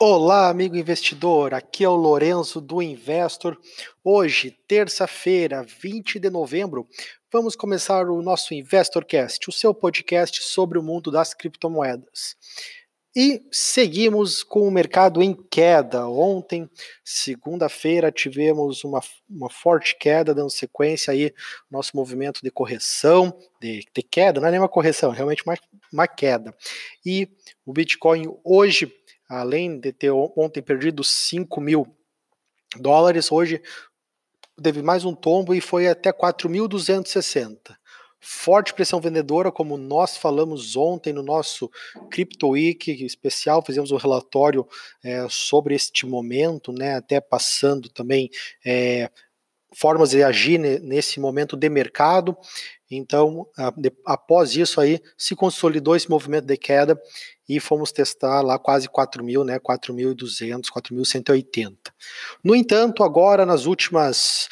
Olá, amigo investidor. Aqui é o Lorenzo do Investor. Hoje, terça-feira, 20 de novembro, vamos começar o nosso InvestorCast, o seu podcast sobre o mundo das criptomoedas. E seguimos com o mercado em queda. Ontem, segunda-feira, tivemos uma, uma forte queda, dando sequência aí nosso movimento de correção, de, de queda, não é nem uma correção, é realmente uma, uma queda. E o Bitcoin hoje além de ter ontem perdido 5 mil dólares, hoje teve mais um tombo e foi até 4.260. Forte pressão vendedora, como nós falamos ontem no nosso Crypto Week especial, fizemos um relatório é, sobre este momento, né, até passando também é, formas de agir nesse momento de mercado. Então, após isso aí, se consolidou esse movimento de queda e fomos testar lá quase 4 mil, né, 4.200, 4.180. No entanto, agora nas últimas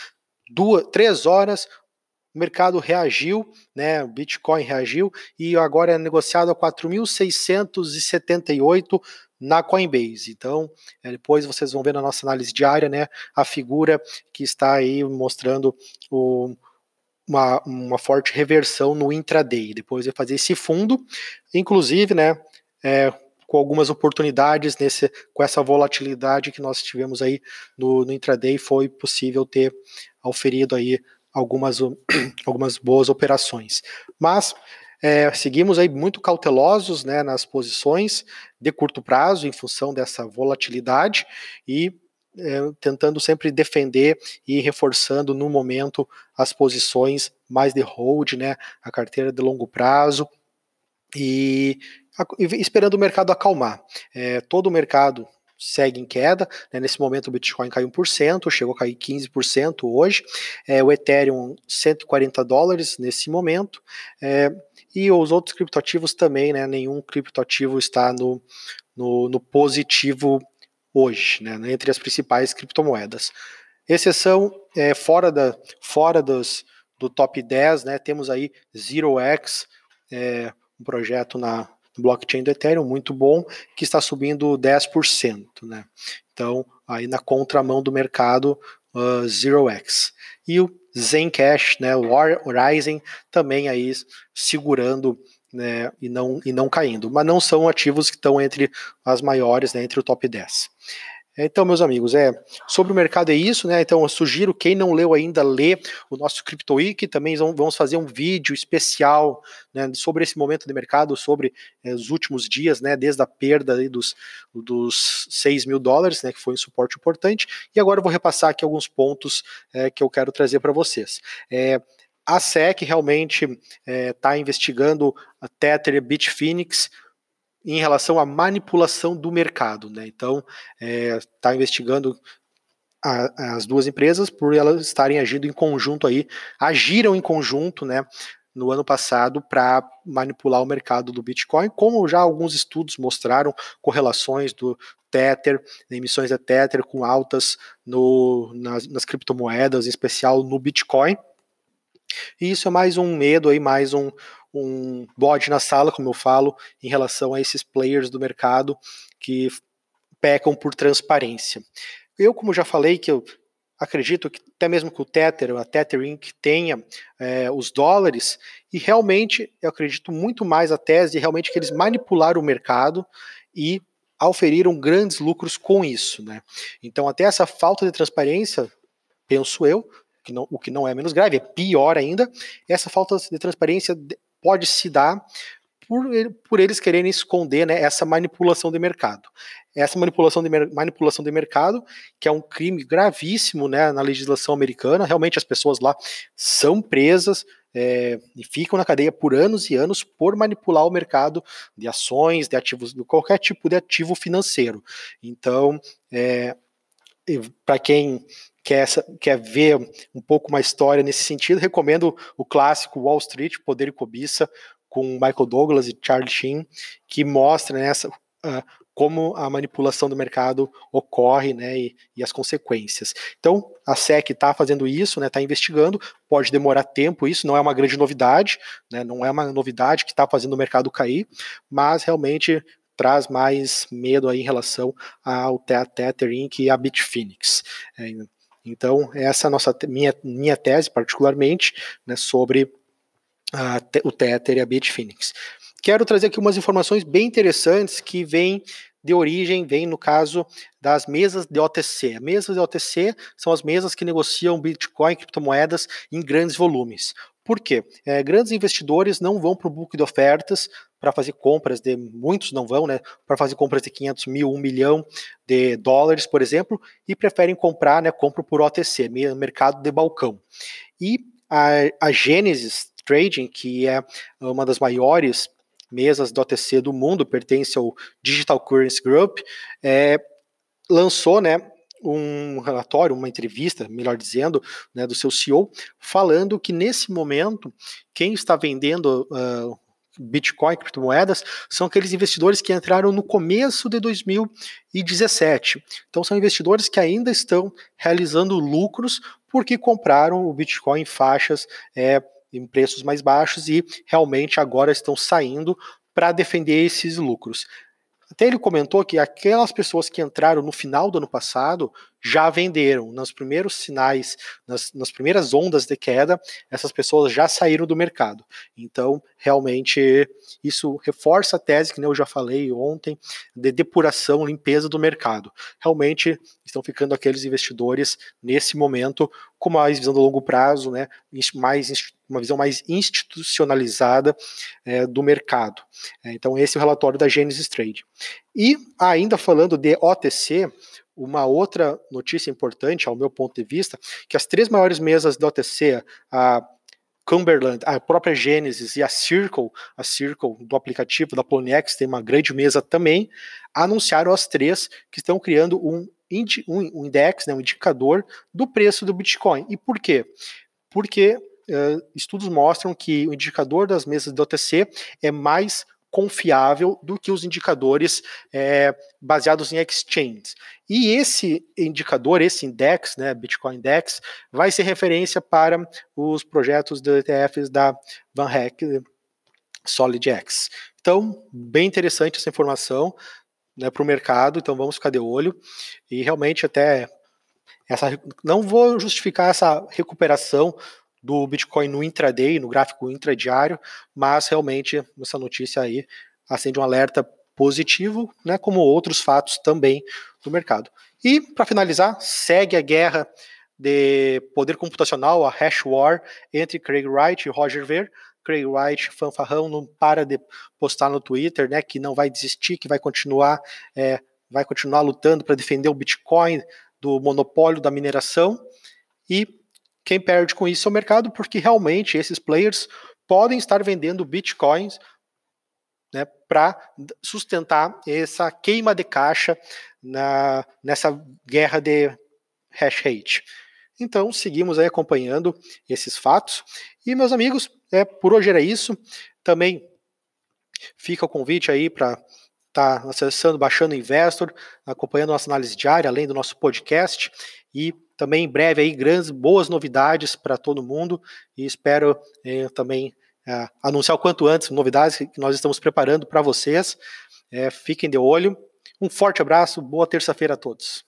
duas, três horas, o mercado reagiu, né, o Bitcoin reagiu e agora é negociado a 4.678 na Coinbase. Então, é, depois vocês vão ver na nossa análise diária, né, a figura que está aí mostrando o uma, uma, forte reversão no intraday. Depois de fazer esse fundo, inclusive, né, é, com algumas oportunidades nesse, com essa volatilidade que nós tivemos aí no, no intraday, foi possível ter auferido aí algumas, algumas boas operações. Mas é, seguimos aí muito cautelosos né, nas posições de curto prazo em função dessa volatilidade e é, tentando sempre defender e reforçando no momento as posições mais de hold, né, a carteira de longo prazo e esperando o mercado acalmar. É, todo o mercado segue em queda. Né? Nesse momento o Bitcoin caiu 1%, chegou a cair 15% hoje. É, o Ethereum 140 dólares nesse momento. É, e os outros criptoativos também, né? Nenhum criptoativo está no, no, no positivo hoje, né? Entre as principais criptomoedas. Exceção é, fora, da, fora dos, do top 10, né? Temos aí ZeroX, é, um projeto na, blockchain do Ethereum muito bom, que está subindo 10%, né? Então, aí na contramão do mercado uh, Zero X. E o Zencash, né, o Horizon, também aí segurando né, e, não, e não caindo. Mas não são ativos que estão entre as maiores, né, entre o top 10. Então, meus amigos, é sobre o mercado é isso, né? Então, eu sugiro quem não leu ainda lê o nosso Crypto Week. Também vamos fazer um vídeo especial né, sobre esse momento de mercado, sobre é, os últimos dias, né? Desde a perda aí, dos, dos 6 mil dólares, né? Que foi um suporte importante. E agora eu vou repassar aqui alguns pontos é, que eu quero trazer para vocês. É, a SEC realmente está investigando a Tether e Bitfinex em relação à manipulação do mercado. Né? Então, está é, investigando a, as duas empresas por elas estarem agindo em conjunto aí, agiram em conjunto, né? No ano passado, para manipular o mercado do Bitcoin, como já alguns estudos mostraram correlações do Tether, emissões de Tether com altas no, nas, nas criptomoedas, em especial no Bitcoin. E isso é mais um medo aí, mais um, um bode na sala, como eu falo, em relação a esses players do mercado que pecam por transparência. Eu, como já falei, que eu acredito que até mesmo que o Tether, a Tether Inc. tenha é, os dólares, e realmente eu acredito muito mais a tese de realmente que eles manipularam o mercado e auferiram grandes lucros com isso. Né? Então, até essa falta de transparência, penso eu, que não, o que não é menos grave, é pior ainda, essa falta de transparência pode se dar por, por eles quererem esconder né, essa manipulação de mercado. Essa manipulação de, manipulação de mercado, que é um crime gravíssimo né, na legislação americana, realmente as pessoas lá são presas, é, e ficam na cadeia por anos e anos por manipular o mercado de ações, de ativos, de qualquer tipo de ativo financeiro. Então, é, para quem quer, quer ver um pouco uma história nesse sentido, recomendo o clássico Wall Street, Poder e Cobiça, com Michael Douglas e Charlie Sheen, que mostra nessa né, uh, como a manipulação do mercado ocorre né, e, e as consequências. Então, a SEC está fazendo isso, está né, tá investigando, pode demorar tempo, isso não é uma grande novidade, né, não é uma novidade que está fazendo o mercado cair, mas realmente traz mais medo aí em relação ao Tether Inc. e a Bitfinex. É, então, essa é a nossa, minha, minha tese, particularmente, né, sobre a, o Tether e a Bitfinex. Quero trazer aqui umas informações bem interessantes que vêm de origem, vem no caso das mesas de OTC. Mesas de OTC são as mesas que negociam Bitcoin e criptomoedas em grandes volumes. Por quê? É, grandes investidores não vão para o book de ofertas para fazer compras de muitos não vão, né? Para fazer compras de 500 mil, 1 milhão de dólares, por exemplo, e preferem comprar, né? Compram por OTC, mercado de balcão. E a, a Genesis Trading, que é uma das maiores mesas de OTC do mundo, pertence ao Digital Currency Group, é, lançou, né? um relatório, uma entrevista, melhor dizendo, né, do seu CEO, falando que nesse momento quem está vendendo uh, Bitcoin, criptomoedas, são aqueles investidores que entraram no começo de 2017. Então, são investidores que ainda estão realizando lucros porque compraram o Bitcoin em faixas é, em preços mais baixos e realmente agora estão saindo para defender esses lucros. Até ele comentou que aquelas pessoas que entraram no final do ano passado já venderam. Nos primeiros sinais, nas, nas, primeiras ondas de queda, essas pessoas já saíram do mercado. Então, realmente, isso reforça a tese que eu já falei ontem de depuração, limpeza do mercado. Realmente estão ficando aqueles investidores nesse momento com mais visão do longo prazo, né, mais uma visão mais institucionalizada é, do mercado. É, então, esse é o relatório da Genesis Trade. E, ainda falando de OTC, uma outra notícia importante, ao meu ponto de vista, que as três maiores mesas da OTC, a Cumberland, a própria Genesis e a Circle, a Circle do aplicativo da Ponyx tem uma grande mesa também, anunciaram as três que estão criando um, um index, né, um indicador do preço do Bitcoin. E por quê? Porque uh, estudos mostram que o indicador das mesas do OTC é mais confiável do que os indicadores é, baseados em exchanges. E esse indicador, esse index, né, Bitcoin Index, vai ser referência para os projetos de ETFs da Van Eck SolidX. Então, bem interessante essa informação né, para o mercado, então vamos ficar de olho. E realmente até essa não vou justificar essa recuperação do Bitcoin no intraday, no gráfico intradiário, mas realmente essa notícia aí acende um alerta positivo, né, como outros fatos também do mercado. E para finalizar, segue a guerra de poder computacional, a hash war entre Craig Wright e Roger Ver. Craig Wright, fanfarrão, não para de postar no Twitter, né, que não vai desistir, que vai continuar, é, vai continuar lutando para defender o Bitcoin do monopólio da mineração. E quem perde com isso é o mercado, porque realmente esses players podem estar vendendo bitcoins né, para sustentar essa queima de caixa na, nessa guerra de hash rate. Então, seguimos aí acompanhando esses fatos. E, meus amigos, é, por hoje era isso. Também fica o convite aí para estar tá acessando, baixando o Investor, acompanhando nossa análise diária, além do nosso podcast. E também em breve aí grandes, boas novidades para todo mundo e espero eh, também eh, anunciar o quanto antes novidades que nós estamos preparando para vocês. Eh, fiquem de olho. Um forte abraço, boa terça-feira a todos.